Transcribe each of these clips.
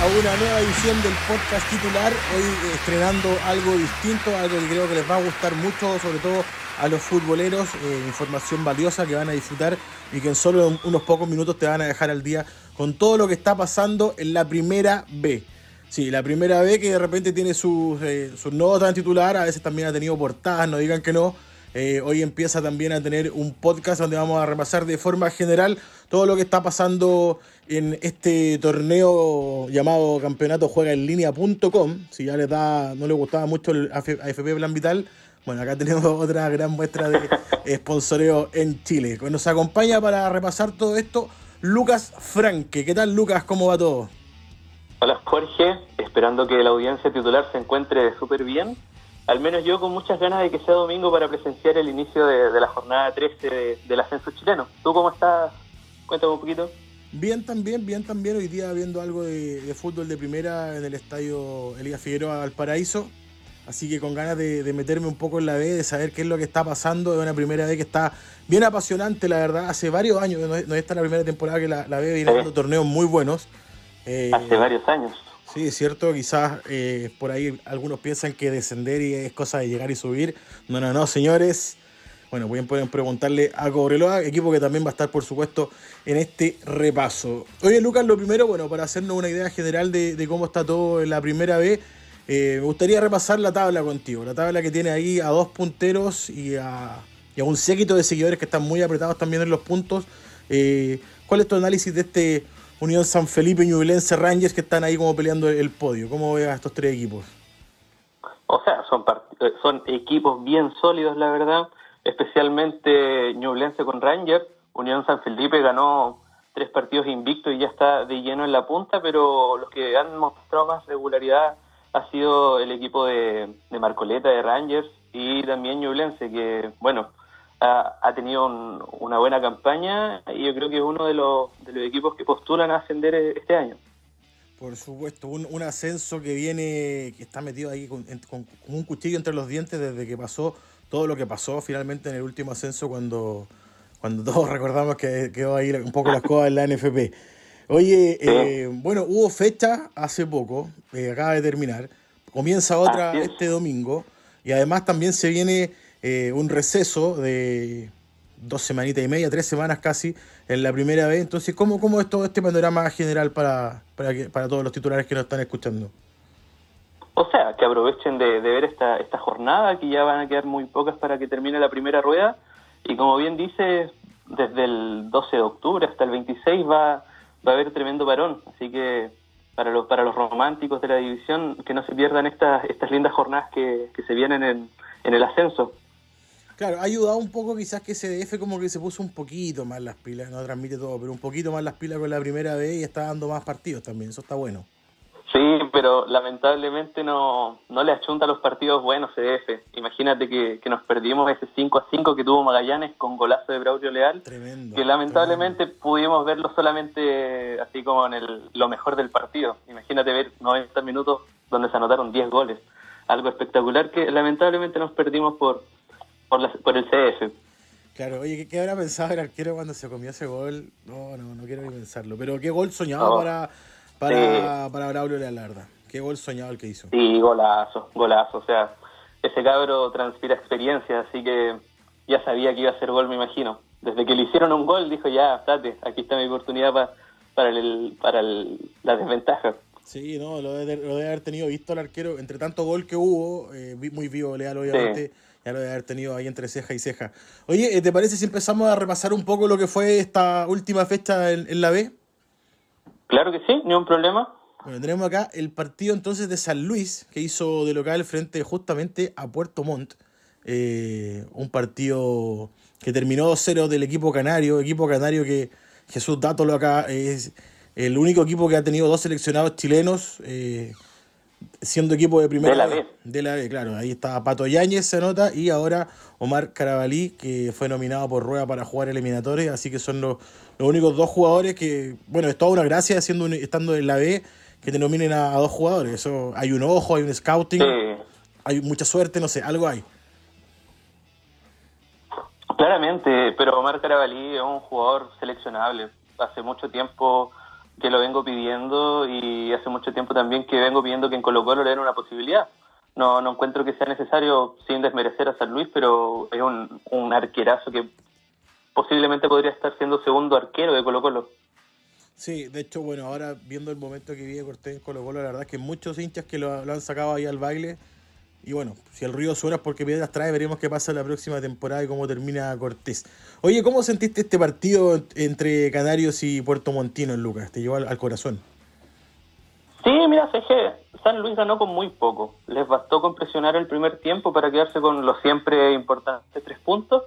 a una nueva edición del podcast titular. Hoy eh, estrenando algo distinto, algo que creo que les va a gustar mucho, sobre todo a los futboleros. Eh, información valiosa que van a disfrutar y que en solo unos pocos minutos te van a dejar al día con todo lo que está pasando en la primera B. Sí, la primera B que de repente tiene sus, eh, sus notas en titular, a veces también ha tenido portadas, no digan que no. hoy empieza también a tener un podcast donde vamos a repasar de forma general todo lo que está pasando en este torneo llamado Campeonato Juega en Línea.com. Si ya les da, no les gustaba mucho el AFP Plan Vital, bueno, acá tenemos otra gran muestra de sponsoreo en Chile. Nos acompaña para repasar todo esto Lucas Franque. ¿Qué tal, Lucas? ¿Cómo va todo? Hola, Jorge. Esperando que la audiencia titular se encuentre súper bien. Al menos yo con muchas ganas de que sea domingo para presenciar el inicio de, la jornada 13 del ascenso chileno. ¿Tú cómo estás? Cuéntame un poquito. Bien también, bien también. Hoy día viendo algo de, fútbol de primera en el estadio Elías Figueroa Valparaíso. Así que con ganas de, meterme un poco en la B, de saber qué es lo que está pasando. Es una primera vez que está bien apasionante, la verdad. Hace varios años, no, no esta la primera temporada que la, la B viene dando torneos muy buenos. Eh, Hace varios años. Sí, es cierto. Quizás eh, por ahí algunos piensan que descender y es cosa de llegar y subir. No, no, no, señores. Bueno, pueden preguntarle a Cobreloa, equipo que también va a estar, por supuesto, en este repaso. Oye, Lucas, lo primero, bueno, para hacernos una idea general de, cómo está todo en la primera B, eh, me gustaría repasar la tabla contigo. La tabla que tiene ahí a dos punteros y a, un séquito de seguidores que están muy apretados también en los puntos. Eh, ¿Cuál es tu análisis de este Unión San Felipe y Ñublense Rangers que están ahí como peleando el podio? ¿Cómo ves a estos tres equipos? O sea, son, eh, equipos bien sólidos, la verdad especialmente Ñublense con Rangers. Unión San Felipe ganó tres partidos invictos y ya está de lleno en la punta, pero los que han mostrado más regularidad ha sido el equipo de, Marcoleta, de Rangers, y también Ñublense, que, bueno, ha, tenido una buena campaña y yo creo que es uno de los, de los equipos que postulan a ascender este año. Por supuesto, un, ascenso que viene, que está metido ahí con, con, un cuchillo entre los dientes desde que pasó todo lo que pasó finalmente en el último ascenso cuando, cuando todos recordamos que quedó ahí un poco las cosas en la NFP. Oye, eh, bueno, hubo fecha hace poco, eh, acaba de terminar, comienza otra este domingo y además también se viene eh, un receso de dos semanitas y media, tres semanas casi, en la primera vez. Entonces, ¿cómo, cómo es todo este panorama general para, para, todos los titulares que nos están escuchando? O sea, que aprovechen de, ver esta, esta jornada, que ya van a quedar muy pocas para que termine la primera rueda. Y como bien dice, desde el 12 de octubre hasta el 26 va, va a haber tremendo parón. Así que para los, para los románticos de la división, que no se pierdan estas, estas lindas jornadas que, que se vienen en, en el ascenso. Claro, ha ayudado un poco quizás que CDF como que se puso un poquito más las pilas, no transmite todo, pero un poquito más las pilas con la primera vez y está dando más partidos también, eso está bueno. Sí, pero lamentablemente no, no le achunta los partidos buenos CDF. Imagínate que, que nos perdimos ese 5 a 5 que tuvo Magallanes con golazo de Braulio Leal. Tremendo. Que lamentablemente pudimos verlo solamente así como en el, lo mejor del partido. Imagínate ver 90 minutos donde se anotaron 10 goles. Algo espectacular que lamentablemente nos perdimos por, por, por el CDF. Claro, oye, ¿qué, habrá pensado el arquero cuando se comió ese gol? No, no, no quiero ni pensarlo. Pero qué gol soñado para para, para Braulio Lealarda. Qué gol soñado el que hizo. Sí, golazo, golazo. O sea, ese cabro transpira experiencia, así que ya sabía que iba a ser gol, me imagino. Desde que le hicieron un gol, dijo ya, estate, aquí está mi oportunidad para, el, para la desventaja. Sí, no, lo de, lo de haber tenido visto al arquero, entre tanto gol que hubo, eh, muy vivo Leal, obviamente. Ya lo de haber tenido ahí entre ceja y ceja. Oye, eh, ¿te parece si empezamos a repasar un poco lo que fue esta última fecha en la B? Claro que sí, ni un problema. Bueno, tenemos acá el partido entonces de San Luis, que hizo de local frente justamente a Puerto Montt. Eh, un partido que terminó 2-0 del equipo canario, equipo canario que Jesús Dátolo acá es el único equipo que ha tenido dos seleccionados chilenos, eh, siendo equipo de primera. De la B. De la B, claro. Ahí está Pato Yáñez, se nota, y ahora Omar Carabalí, que fue nominado por Rueda para jugar eliminatorios, así que son los, los únicos dos jugadores que, bueno, es toda una gracia estando en la B que te nominen a, dos jugadores. Eso Hay un ojo, hay un scouting. hay mucha suerte, no sé, algo hay. Claramente, pero Omar Carabalí es un jugador seleccionable. Hace mucho tiempo que lo vengo pidiendo y hace mucho tiempo también que vengo pidiendo que en Colo Colo le den una posibilidad. No, no encuentro que sea necesario sin desmerecer a San Luis, pero es un, un arquerazo que posiblemente podría estar siendo segundo arquero de Colo Colo. Sí, de hecho, bueno, ahora viendo el momento que vive Cortés en Colo Colo, la verdad es que muchos hinchas que lo, han sacado ahí al baile. Y bueno, si el río suena es porque piedras trae, veremos qué pasa la próxima temporada y cómo termina Cortés. Oye, ¿cómo sentiste este partido entre Canarios y Puerto Montino, Lucas? ¿Te llevó al, corazón? Sí, mira, que San Luis ganó con muy poco. Les bastó con presionar el primer tiempo para quedarse con los siempre importantes tres puntos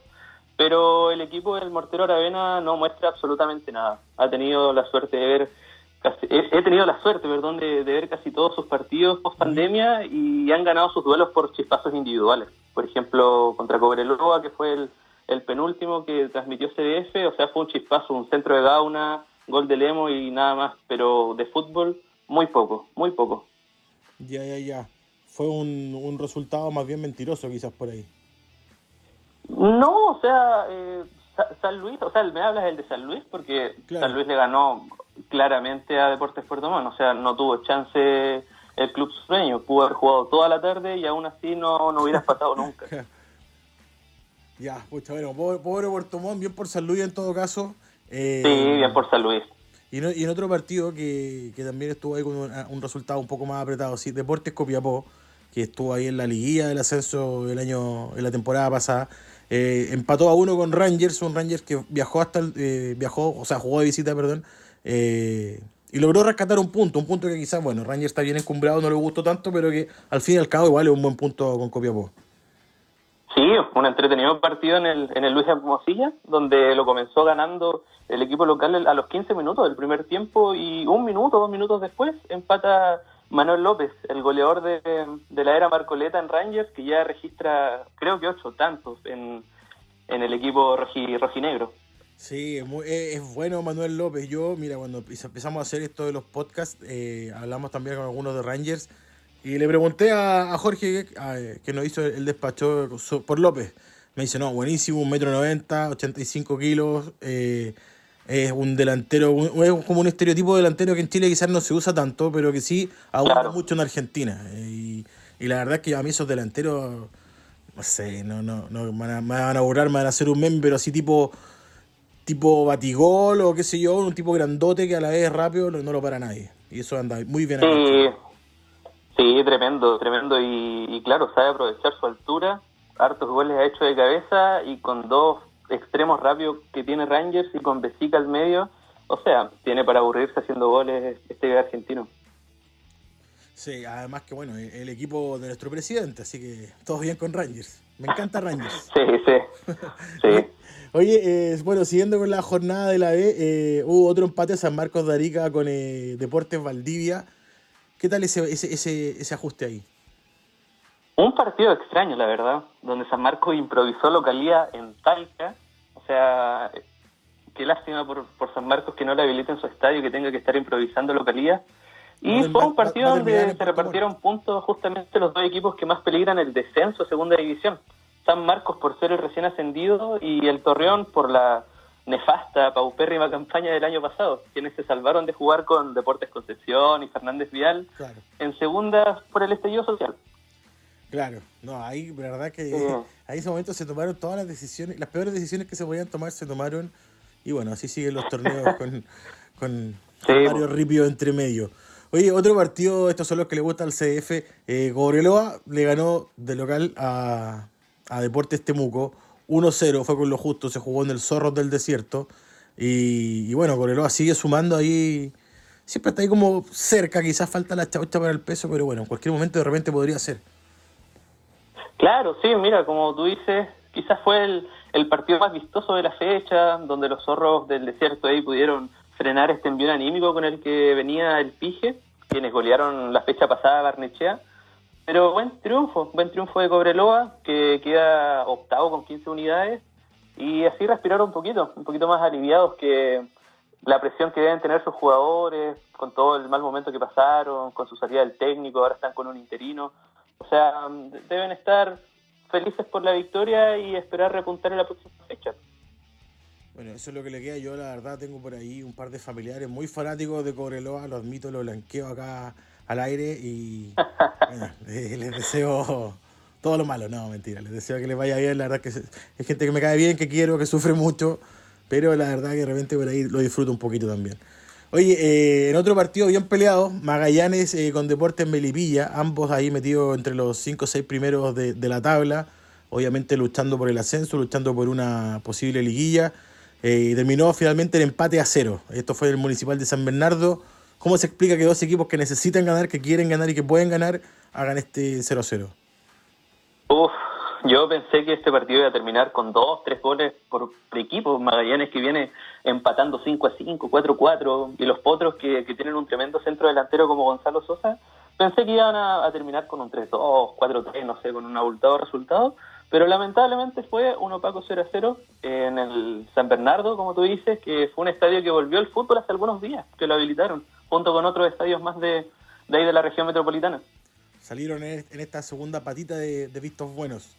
pero el equipo del Mortero Aravena no muestra absolutamente nada. Ha tenido la suerte de ver, he, tenido la suerte, perdón, de, ver casi todos sus partidos post pandemia y han ganado sus duelos por chispazos individuales. Por ejemplo, contra Cobreloa, que fue el, el penúltimo que transmitió CDF, o sea, fue un chispazo, un centro de Gauna, gol de Lemo y nada más, pero de fútbol, muy poco, muy poco. Ya, ya, ya. Fue un, un resultado más bien mentiroso quizás por ahí. No, o sea, eh, San Luis, o sea, me hablas del de San Luis porque San Luis le ganó claramente a Deportes Puerto Montt, o sea, no tuvo chance el club sueño, pudo haber jugado toda la tarde y aún así no, no hubieras pasado nunca. ya, pucha, bueno, pobre, Puerto Montt, bien por San Luis en todo caso. Eh, sí, bien por San Luis. Y, en otro partido que, que también estuvo ahí con un, resultado un poco más apretado, sí, Deportes Copiapó, que estuvo ahí en la liguilla del ascenso el año, en la temporada pasada, eh, empató a uno con Rangers, un Rangers que viajó hasta el, eh, viajó, o sea, jugó de visita, perdón, eh, y logró rescatar un punto, un punto que quizás, bueno, Rangers está bien encumbrado, no le gustó tanto, pero que al fin y al cabo igual es un buen punto con Copiapó. Sí, un entretenido partido en el, en el Luis Hermosilla, donde lo comenzó ganando el equipo local a los 15 minutos del primer tiempo y un minuto, dos minutos después empata Manuel López, el goleador de, la era Marcoleta en Rangers, que ya registra, creo que ocho tantos en, el equipo rojinegro. Sí, es, bueno Manuel López. Yo, mira, cuando empezamos a hacer esto de los podcasts, eh, hablamos también con algunos de Rangers y le pregunté a, Jorge, que nos hizo el despacho por López. Me dice, no, buenísimo, un metro noventa, 85 kilos, eh, es un delantero, es como un estereotipo de delantero que en Chile quizás no se usa tanto, pero que sí abunda mucho en Argentina. Y, la verdad es que a mí esos delanteros, no sé, no, no, no me, van a, me borrar, me van a hacer un meme, pero así tipo tipo batigol o qué sé yo, un tipo grandote que a la vez es rápido, no, lo para nadie. Y eso anda muy bien. Sí, sí tremendo, tremendo. Y, y claro, sabe aprovechar su altura, hartos goles ha hecho de cabeza y con dos extremos rápidos que tiene Rangers y con Besica al medio, o sea, tiene para aburrirse haciendo goles este argentino. Sí, además que bueno, el equipo de nuestro presidente, así que todo bien con Rangers. Me encanta Rangers. Sí, sí. sí. Oye, eh, bueno, siguiendo con la jornada de la B, eh, hubo otro empate a San Marcos de Arica con eh, Deportes Valdivia. ¿Qué tal ese, ese, ese, ese ajuste ahí? Un partido extraño, la verdad, donde San Marcos improvisó localía en Talca. O sea, qué lástima por, por San Marcos que no le habiliten su estadio que tenga que estar improvisando localía. Y fue un partido donde se repartieron puntos justamente los dos equipos que más peligran el descenso a segunda división. San Marcos por ser el recién ascendido y el Torreón por la nefasta, paupérrima campaña del año pasado, quienes se salvaron de jugar con Deportes Concepción y Fernández Vial en segunda por el estallido social. Claro, no, ahí, verdad que ahí en ese momento se tomaron todas las decisiones, las peores decisiones que se podían tomar se tomaron, y bueno, así siguen los torneos con, con, Mario Ripio entre medio. Oye, otro partido, estos son los que le gusta al CF, eh, Gobreloa le ganó de local a, a Deportes Temuco, 1-0, fue con lo justo, se jugó en el Zorro del Desierto, y, y bueno, Gobreloa sigue sumando ahí, siempre está ahí como cerca, quizás falta la chaucha para el peso, pero bueno, en cualquier momento de repente podría ser. Claro, sí, mira, como tú dices, quizás fue el, partido más vistoso de la fecha, donde los zorros del desierto ahí pudieron frenar este envío anímico con el que venía el Pige, quienes golearon la fecha pasada a Barnechea. Pero buen triunfo, buen triunfo de Cobreloa, que queda octavo con 15 unidades, y así respiraron un poquito, un poquito más aliviados que la presión que deben tener sus jugadores, con todo el mal momento que pasaron, con su salida del técnico, ahora están con un interino. O sea, deben estar felices por la victoria y esperar repuntar en la próxima fecha. Bueno, eso es lo que le queda. Yo, la verdad, tengo por ahí un par de familiares muy fanáticos de Cobreloa. Lo admito, lo blanqueo acá al aire y eh, les deseo todo lo malo. No, mentira. Les deseo que les vaya bien. La verdad que es, gente que me cae bien, que quiero, que sufre mucho. Pero la verdad que de repente por ahí lo disfruto un poquito también. Oye, eh, en otro partido bien peleado, Magallanes eh, con Deportes Melipilla, ambos ahí metidos entre los 5 o 6 primeros de, la tabla, obviamente luchando por el ascenso, luchando por una posible liguilla, eh, y terminó finalmente el empate a cero. Esto fue el Municipal de San Bernardo. ¿Cómo se explica que dos equipos que necesitan ganar, que quieren ganar y que pueden ganar, hagan este 0-0? Uf, yo pensé que este partido iba a terminar con dos, tres goles por, equipo. Magallanes que viene empatando 5 a 5, 4 a 4, y los potros que, tienen un tremendo centro delantero como Gonzalo Sosa. Pensé que iban a, terminar con un 3-2, 4-3, no sé, con un abultado resultado. Pero lamentablemente fue un opaco 0 a 0 en el San Bernardo, como tú dices, que fue un estadio que volvió al fútbol hace algunos días, que lo habilitaron, junto con otros estadios más de, ahí de la región metropolitana. Salieron en, esta segunda patita de vistos buenos.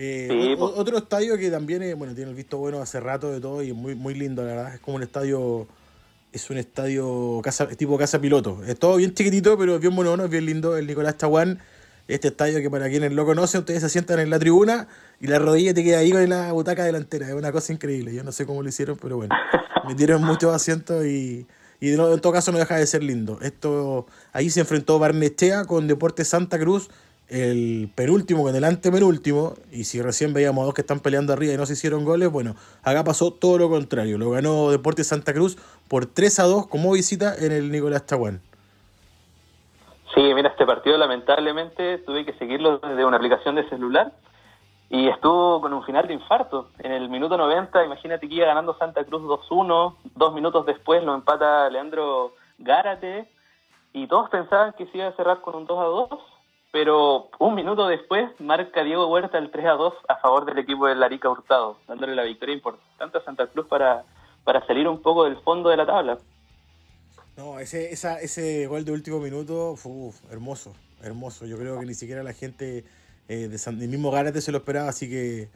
Eh, pues. Otro estadio que también bueno, tiene el visto bueno hace rato de todo y es muy, muy lindo, la verdad. Es como un estadio, es un estadio casa, tipo casa piloto. Es todo bien chiquitito, pero es bien monono, es bien lindo. El Nicolás Chaguán, este estadio que para quienes lo conocen, ustedes se sientan en la tribuna y la rodilla te queda ahí con la butaca delantera. Es una cosa increíble. Yo no sé cómo lo hicieron, pero bueno, metieron muchos asientos y, y en todo caso no deja de ser lindo. Esto, ahí se enfrentó Barnechea con Deportes Santa Cruz el penúltimo con el antepenúltimo, y si recién veíamos a dos que están peleando arriba y no se hicieron goles, bueno, acá pasó todo lo contrario. Lo ganó Deportes Santa Cruz por 3 a 2 como visita en el Nicolás Chaguán. Sí, mira, este partido lamentablemente tuve que seguirlo desde una aplicación de celular y estuvo con un final de infarto. En el minuto 90, imagínate que iba ganando Santa Cruz 2-1, dos minutos después lo empata Leandro Gárate y todos pensaban que se iba a cerrar con un 2 a 2 pero un minuto después marca Diego Huerta el 3 a 2 a favor del equipo de Larica Hurtado, dándole la victoria importante a Santa Cruz para, para salir un poco del fondo de la tabla. No, ese, esa, ese gol de último minuto fue hermoso, hermoso. Yo creo que ni siquiera la gente eh, de San, del mismo Gárate se lo esperaba, así que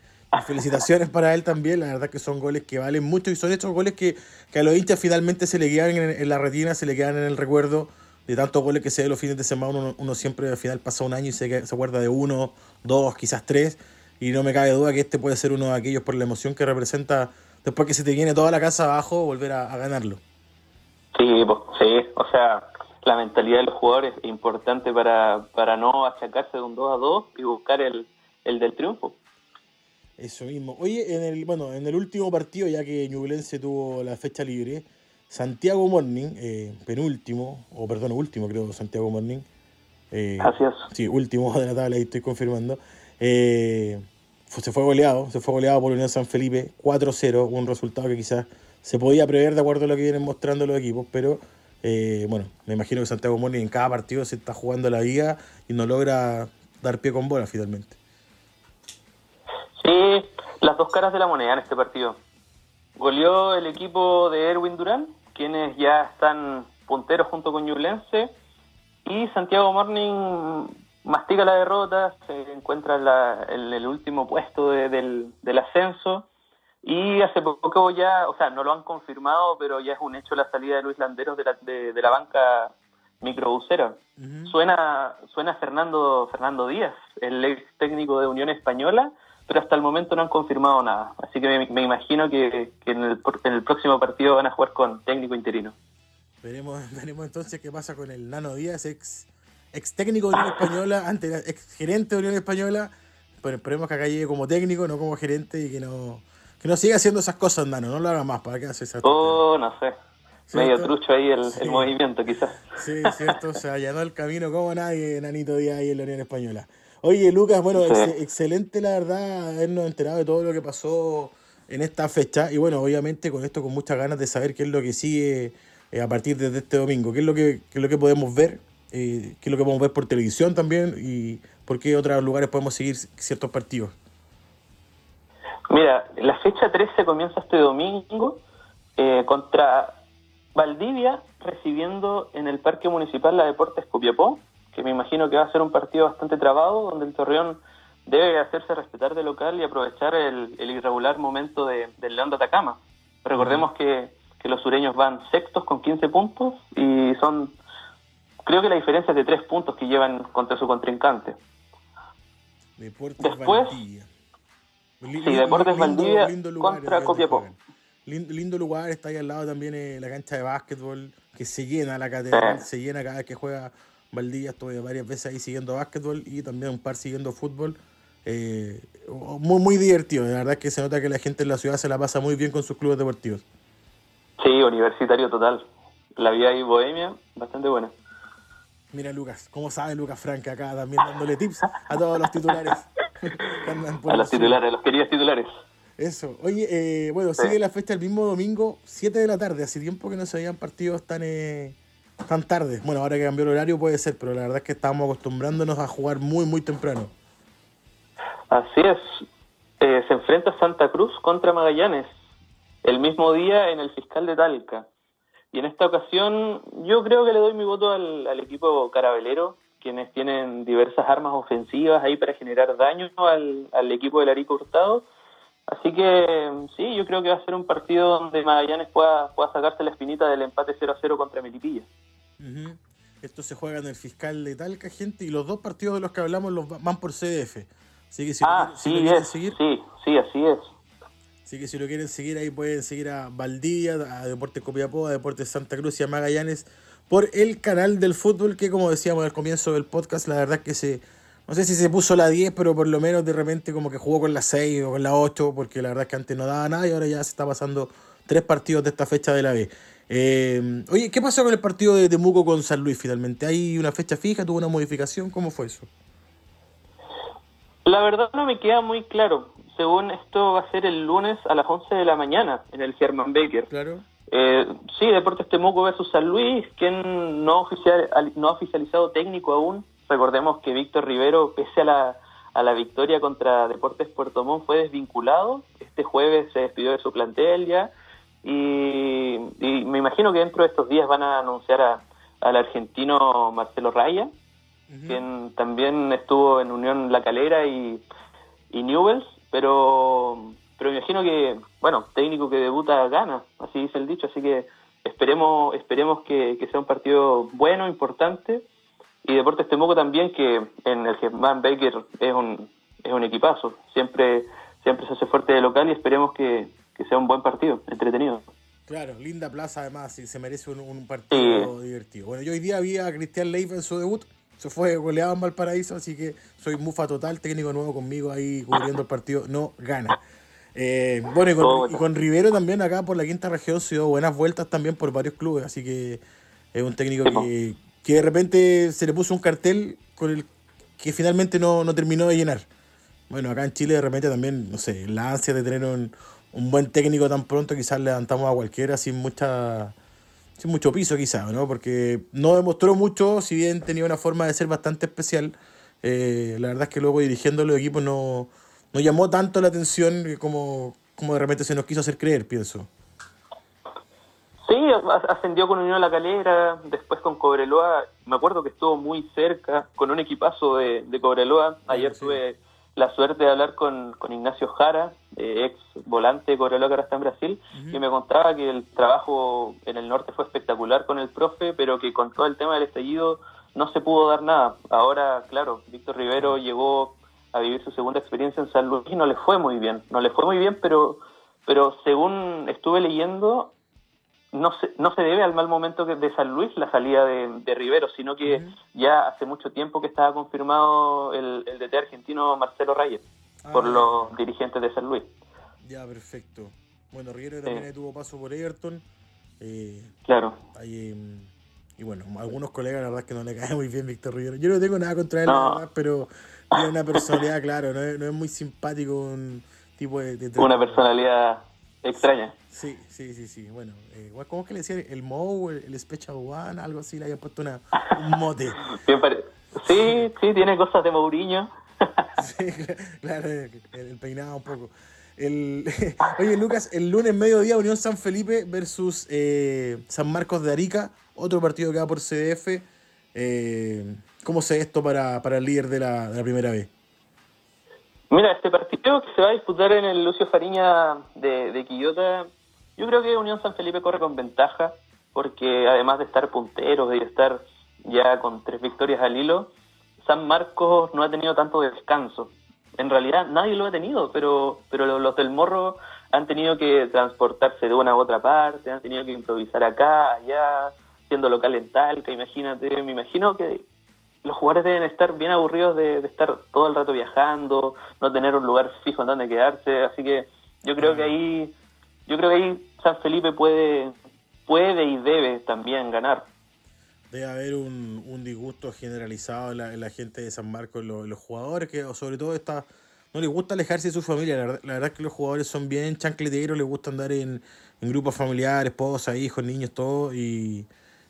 felicitaciones para él también. La verdad que son goles que valen mucho y son estos goles que, que a los hinchas finalmente se le quedan en, en la retina, se le quedan en el recuerdo de tantos goles que se ve los fines de semana, uno, siempre al final pasa un año y se, se acuerda de uno, dos, quizás tres, y no me cabe duda que este puede ser uno de aquellos por la emoción que representa después que se te viene toda la casa abajo, volver a, ganarlo. Sí, pues, sí, o sea, la mentalidad de los jugadores es importante para, para no achacarse de un 2 a 2 y buscar el, el del triunfo. Eso mismo. Oye, en el, bueno, en el último partido, ya que Ñublense tuvo la fecha libre, Santiago Morning, eh, penúltimo, o perdón, último creo, Santiago Morning. Eh, Así es. Sí, último de la tabla, ahí estoy confirmando. Eh, se fue goleado, se fue goleado por Unión San Felipe, 4-0, un resultado que quizás se podía prever de acuerdo a lo que vienen mostrando los equipos, pero bueno, me imagino que Santiago Morning en cada partido se está jugando la vida y no logra dar pie con bola finalmente. Sí, las dos caras de la moneda en este partido. Goleó el equipo de Erwin Durán, quienes ya están punteros junto con Ñublense. Y Santiago Morning mastica la derrota, se encuentra en, el último puesto del, ascenso. Y hace poco ya, o sea, no lo han confirmado, pero ya es un hecho la salida de Luis Landeros de la, de, la banca microbusera. Suena suena Fernando Fernando Díaz, el ex técnico de Unión Española, pero hasta el momento no han confirmado nada. Así que me, imagino que, en, el, en, el, próximo partido van a jugar con técnico interino. Veremos, veremos entonces qué pasa con el Nano Díaz, ex, ex técnico de Unión Española, ante ex gerente de Unión Española. Pero esperemos que acá llegue como técnico, no como gerente y que no, que no siga haciendo esas cosas, Nano. No lo haga más, ¿para qué hace esa Oh, no sé. Medio trucho ahí el, el, movimiento, quizás. Sí, cierto. Se allanó el camino como nadie, Nanito Díaz, ahí en la Unión Española. Oye, Lucas, bueno, excelente la verdad habernos enterado de todo lo que pasó en esta fecha. Y bueno, obviamente con esto con muchas ganas de saber qué es lo que sigue eh, a partir de este domingo, qué es lo que, qué es lo que podemos ver, eh, qué es lo que podemos ver por televisión también y por qué otros lugares podemos seguir ciertos partidos. Mira, la fecha 13 comienza este domingo eh, contra Valdivia recibiendo en el Parque Municipal la Deportes Copiapó que me imagino que va a ser un partido bastante trabado, donde el Torreón debe hacerse respetar de local y aprovechar el, irregular momento de, del León de Atacama. Recordemos que, que, los sureños van sextos con 15 puntos y son, creo que la diferencia es de 3 puntos que llevan contra su contrincante. Deportes Después, Valdivia. Sí, Deportes Valdivia contra Copiapó. Lindo, lugar, está ahí al lado también eh, la cancha de básquetbol, que se llena la catedral, se llena cada vez que juega Valdivia. Estuve varias veces ahí siguiendo básquetbol y también un par siguiendo fútbol. Eh, muy, muy divertido, de verdad que se nota que la gente en la ciudad se la pasa muy bien con sus clubes deportivos. Sí, universitario total. La vida ahí bohemia, bastante buena. Mira Lucas, ¿cómo sabe Lucas Franca acá también dándole tips a todos los titulares? a los titulares, a los queridos titulares. Eso. Oye, eh, bueno, sigue la fecha el mismo domingo, 7 de la tarde. Hace tiempo que no se habían partidos tan, eh, tan tarde. Bueno, ahora que cambió el horario puede ser, pero la verdad es que estábamos acostumbrándonos a jugar muy, muy temprano. Así es. Eh, se enfrenta Santa Cruz contra Magallanes el mismo día en el fiscal de Talca. Y en esta ocasión yo creo que le doy mi voto al, al equipo carabelero, quienes tienen diversas armas ofensivas ahí para generar daño al, al equipo del Arico Hurtado Así que sí, yo creo que va a ser un partido donde Magallanes pueda, pueda sacarse la espinita del empate 0 a 0 contra Melipilla. Esto se juega en el fiscal de Talca, gente, y los dos partidos de los que hablamos los van por CDF. Así que si ah, lo, sí, quieren seguir. Sí, sí, así es. Así que si lo quieren seguir ahí pueden seguir a Valdivia, a Deportes Copiapó, a Deportes Santa Cruz y a Magallanes por el canal del fútbol que como decíamos al comienzo del podcast, la verdad es que se no sé si se puso la 10, pero por lo menos de repente como que jugó con la 6 o con la 8, porque la verdad es que antes no daba nada y ahora ya se está pasando tres partidos de esta fecha de la B. Eh, oye, ¿qué pasó con el partido de Temuco con San Luis finalmente? ¿Hay una fecha fija? ¿Tuvo una modificación? ¿Cómo fue eso? La verdad no me queda muy claro. Según esto va a ser el lunes a las 11 de la mañana en el German Baker. Claro. Eh, sí, Deportes Temuco versus San Luis, quien no, oficial, no ha oficializado técnico aún, Recordemos que Víctor Rivero, pese a la, a la victoria contra Deportes Puerto Montt, fue desvinculado. Este jueves se despidió de su plantel ya. Y, me imagino que dentro de estos días van a anunciar al argentino Marcelo Raya, quien también estuvo en Unión La Calera y, y Newells, pero, pero me imagino que, bueno, técnico que debuta gana, así dice el dicho, así que esperemos, esperemos que, que sea un partido bueno, importante y Deportes Temuco también, que en el Germán Baker es un, es un equipazo. Siempre, siempre se hace fuerte de local y esperemos que, sea un buen partido, entretenido. Claro, linda plaza además y se merece un, partido divertido. Bueno, yo hoy día vi a Cristian Leiva en su debut, se fue goleado en Valparaíso, así que soy mufa total, técnico nuevo conmigo ahí cubriendo el partido, no gana. Eh, bueno, y con, y con, Rivero también acá por la quinta región se dio buenas vueltas también por varios clubes, así que es un técnico que, que de repente se le puso un cartel con el que finalmente no, terminó de llenar. Bueno, acá en Chile de repente también, no sé, la ansia de tener un, buen técnico tan pronto, quizás levantamos a cualquiera sin mucha sin mucho piso quizás, ¿no? Porque no demostró mucho, si bien tenía una forma de ser bastante especial, eh, la verdad es que luego dirigiendo los equipos no, no llamó tanto la atención como, como de repente se nos quiso hacer creer, pienso. Sí, ascendió con Unión La Calera, después con Cobreloa, me acuerdo que estuvo muy cerca, con un equipazo de, de Cobreloa. Ayer tuve la suerte de hablar con, con Ignacio Jara, ex volante de Cobreloa que ahora está en Brasil, y me contaba que el trabajo en el norte fue espectacular con el profe, pero que con todo el tema del estallido no se pudo dar nada. Ahora, claro, Víctor Rivero llegó a vivir su segunda experiencia en San Luis y no le fue muy bien, no le fue muy bien, pero, pero según estuve leyendo, no se, no se debe al mal momento de San Luis la salida de, Rivero, sino que ya hace mucho tiempo que estaba confirmado el, el DT argentino Marcelo Reyes por ah, los dirigentes de San Luis. Ya, perfecto. Bueno, Rivero también tuvo paso por Everton. Eh, claro. Em, y bueno, algunos colegas la verdad es que no le cae muy bien Víctor Rivero. Yo no tengo nada contra él, pero tiene una personalidad, claro, no es, no es muy simpático un tipo de una personalidad extraña. Sí, sí, sí, sí. Bueno, eh, ¿cómo es que le decían? El Mo, el, el Special One, algo así, le habían puesto una, un mote. sí, sí, tiene cosas de Mourinho. sí, claro, el, peinado un poco. El, oye, Lucas, el lunes mediodía Unión San Felipe versus eh, San Marcos de Arica, otro partido que va por CDF. Eh, cómo se esto para, para el líder de la, de la primera vez? Mira, este partido que se va a disputar en el Lucio Fariña de, de Quillota, yo creo que Unión San Felipe corre con ventaja, porque además de estar punteros de estar ya con tres victorias al hilo, San Marcos no ha tenido tanto descanso. En realidad nadie lo ha tenido, pero, pero los del Morro han tenido que transportarse de una a otra parte, han tenido que improvisar acá, allá, siendo local en Talca, imagínate, me imagino que los jugadores deben estar bien aburridos de, estar todo el rato viajando, no tener un lugar fijo en donde quedarse, así que yo creo que ahí, yo creo que ahí San Felipe puede, puede y debe también ganar. Debe haber un, un disgusto generalizado en la, gente de San Marcos, los, los jugadores, que sobre todo está, no les gusta alejarse de su familia. La, verdad es que los jugadores son bien chancleteros, les gusta andar en, en grupos familiares, esposa, hijos, niños, todo. Y,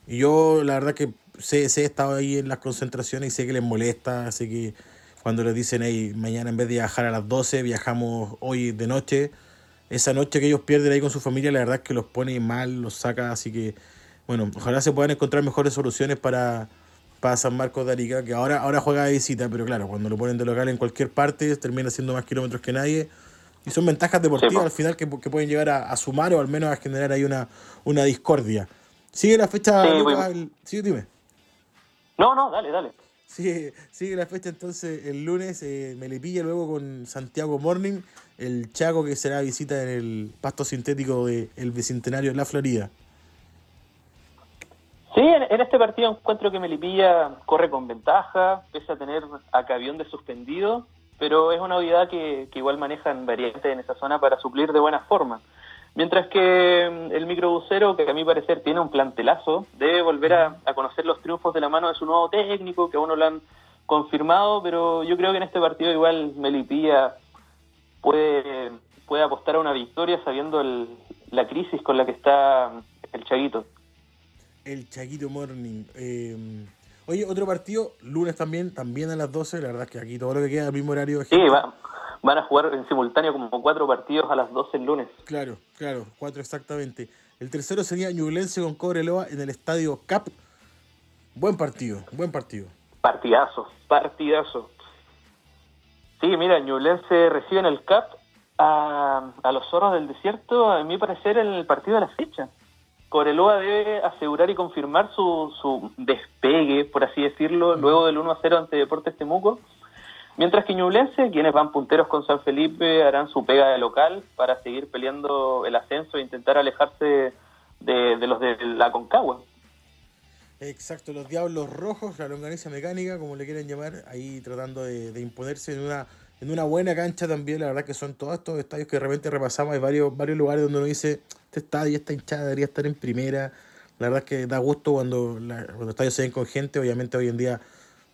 y yo, la verdad que sé, sé, he estado ahí en las concentraciones y sé que les molesta, así que cuando les dicen, hey, mañana en vez de viajar a las 12, viajamos hoy de noche, esa noche que ellos pierden ahí con su familia, la verdad es que los pone mal, los saca, así que, bueno, ojalá se puedan encontrar mejores soluciones para, para San Marcos de Arica, que ahora, ahora juega de visita, pero claro, cuando lo ponen de local en cualquier parte, termina haciendo más kilómetros que nadie. Y son ventajas deportivas al final que, que pueden llegar a, a, sumar o al menos a generar ahí una, una discordia. Sigue la fecha, sí, dime. No, no, dale, dale. Sigue, sigue la fecha entonces el lunes, eh, Melipilla luego con Santiago Morning, el Chaco que será visita en el pasto sintético del el Bicentenario de la Florida. Sí, en, este partido encuentro que Melipilla corre con ventaja, pese a tener a Cavión de suspendido, pero es una unidad que, que igual manejan variantes en esa zona para suplir de buena forma. Mientras que mm, el microbusero, que a mi parecer tiene un plantelazo, debe volver a, conocer los triunfos de la mano de su nuevo técnico, que aún no lo han confirmado, pero yo creo que en este partido igual Melipilla puede, puede apostar a una victoria sabiendo el, la crisis con la que está el Chaguito. El Chaguito Morning. Eh, oye, otro partido, lunes también, también a las 12, la verdad es que aquí todo lo que queda al mismo horario. Sí, va, van a jugar en simultáneo como cuatro partidos a las 12 el lunes. Claro, claro, cuatro exactamente. El tercero sería Ñublense con Cobreloa en el estadio CAP. Buen partido, buen partido. Partidazo, partidazo. Sí, mira, Ñublense recibe en el CAP a, a los zorros del desierto, a mi parecer, en el partido de la fecha. Cobreloa debe asegurar y confirmar su, su despegue, por así decirlo, luego del 1 a 0 ante Deportes Temuco Mientras que Ñublense, quienes van punteros con San Felipe, harán su pega de local para seguir peleando el ascenso e intentar alejarse de, los de la Concagua. Exacto, los Diablos Rojos, la longaniza mecánica, como le quieren llamar, ahí tratando de, imponerse en una, en una buena cancha también. La verdad que son todos estos estadios que de repente repasamos. Hay varios, varios lugares donde uno dice, este estadio, esta hinchada debería estar en primera. La verdad que da gusto cuando, cuando los estadios se ven con gente. Obviamente hoy en día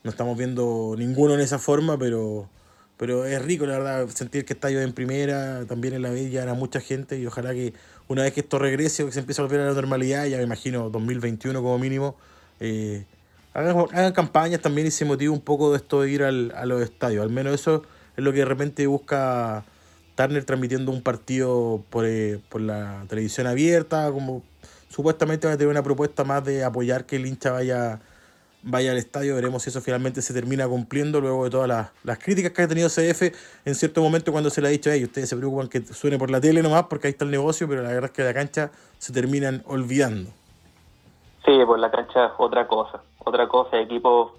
no estamos viendo ninguno en esa forma, pero, pero es rico, la verdad, sentir que está yo en primera, también en la B era mucha gente y ojalá que una vez que esto regrese o que se empiece a volver a la normalidad, ya me imagino 2021 como mínimo, eh, hagan, campañas también y se motive un poco de esto de ir al, a los estadios. Al menos eso es lo que de repente busca Turner transmitiendo un partido por, eh, por la televisión abierta, como supuestamente va a tener una propuesta más de apoyar que el hincha vaya vaya al estadio, veremos si eso finalmente se termina cumpliendo luego de todas las, las críticas que ha tenido CF en cierto momento cuando se le ha dicho, hey, ustedes se preocupan que suene por la tele nomás porque ahí está el negocio, pero la verdad es que la cancha se terminan olvidando. Sí, por la cancha es otra cosa, otra cosa, equipos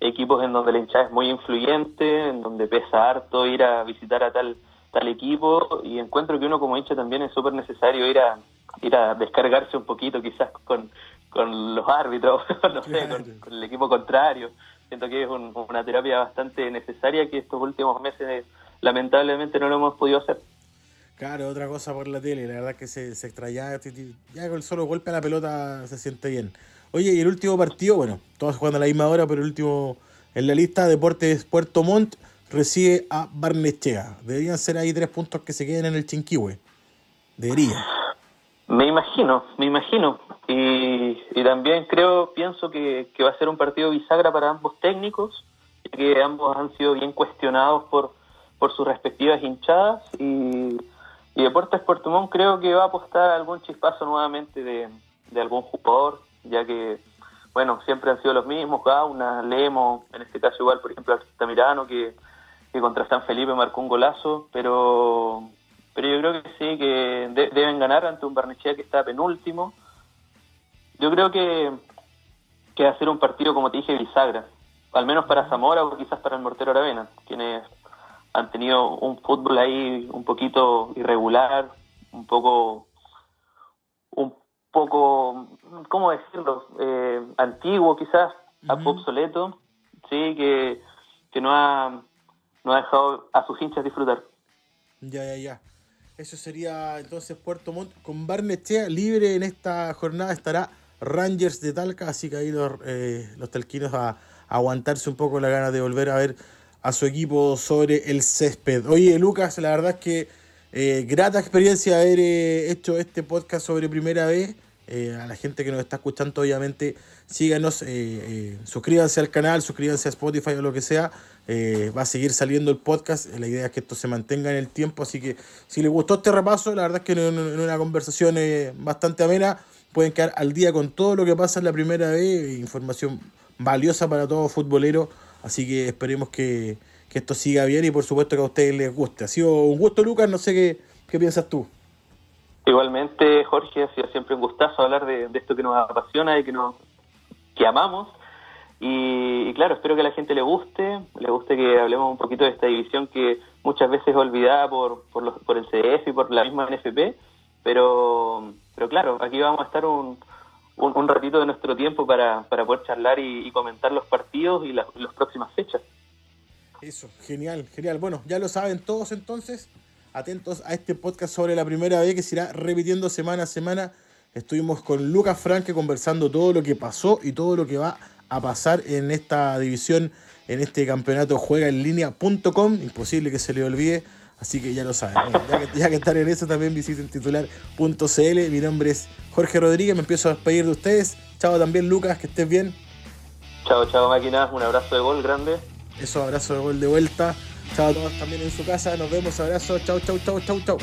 equipos en donde la hinchada es muy influyente, en donde pesa harto ir a visitar a tal tal equipo y encuentro que uno como hincha también es súper necesario ir a ir a descargarse un poquito quizás con, con los árbitros, no sé, con, el equipo contrario. Siento que es una terapia bastante necesaria que estos últimos meses lamentablemente no lo hemos podido hacer. Claro, otra cosa por la tele, la verdad que se, se extraña, ya con el solo golpe a la pelota se siente bien. Oye, y el último partido, bueno, todos jugando a la misma hora, pero el último en la lista, Deportes Puerto Montt recibe a Barnechea. Deberían ser ahí tres puntos que se queden en el Chinquihue. Debería. Me imagino, me imagino. Y, y también creo, pienso que, va a ser un partido bisagra para ambos técnicos, ya que ambos han sido bien cuestionados por, por sus respectivas hinchadas. Y, y Deportes Puerto creo que va a apostar algún chispazo nuevamente de, de algún jugador, ya que bueno, siempre han sido los mismos, Gauna, Lemo, en este caso igual, por ejemplo, Altamirano, que, que contra San Felipe marcó un golazo, pero pero yo creo que sí, que deben ganar ante un Barnechea que está penúltimo. Yo creo que, que va a ser un partido, como te dije, bisagra, al menos para Zamora o quizás para el Mortero Aravena, quienes han tenido un fútbol ahí un poquito irregular, un poco un poco, ¿cómo decirlo? Eh, antiguo quizás, obsoleto, sí, que, que no, ha, no ha dejado a sus hinchas disfrutar. Ya, ya, ya. Eso sería entonces Puerto Montt con Barnechea libre en esta jornada estará Rangers de Talca, así que ahí los, eh, los talquinos a, a, aguantarse un poco la gana de volver a ver a su equipo sobre el césped. Oye, Lucas, la verdad es que eh, grata experiencia haber eh, hecho este podcast sobre primera vez. Eh, a la gente que nos está escuchando, obviamente, síganos, suscríbanse al canal, suscríbanse a Spotify o lo que sea. va a seguir saliendo el podcast. La idea es que esto se mantenga en el tiempo. Así que si les gustó este repaso, la verdad es que en, una conversación bastante amena, pueden quedar al día con todo lo que pasa en la primera vez. Información valiosa para todo futbolero Así que esperemos que, esto siga bien y por supuesto que a ustedes les guste. Ha sido un gusto, Lucas, no sé qué, qué piensas tú. Igualmente, Jorge, ha sido siempre un gustazo hablar de, esto que nos apasiona y que nos que amamos. Y, claro, espero que a la gente le guste, le guste que hablemos un poquito de esta división que muchas veces es olvidada por, por, los, por el CDF y por la misma NFP, pero, pero claro, aquí vamos a estar un, un, ratito de nuestro tiempo para, para poder charlar y, comentar los partidos y las próximas fechas. Eso, genial, genial. Bueno, ya lo saben todos entonces. Atentos a este podcast sobre la primera vez que se irá repitiendo semana a semana. Estuvimos con Lucas Franque conversando todo lo que pasó y todo lo que va a pasar en esta división, en este campeonato juega en línea.com. Imposible que se le olvide. Así que ya lo saben. ya, que, ya, que, están en eso, también visiten titular.cl. Mi nombre es Jorge Rodríguez. Me empiezo a despedir de ustedes. Chao también, Lucas. Que estés bien. Chao, chao, máquinas. Un abrazo de gol grande. Eso, abrazo de gol de vuelta. Chao a todos también en su casa. Nos vemos. Abrazo. Chao, chao, chao, chao, chao.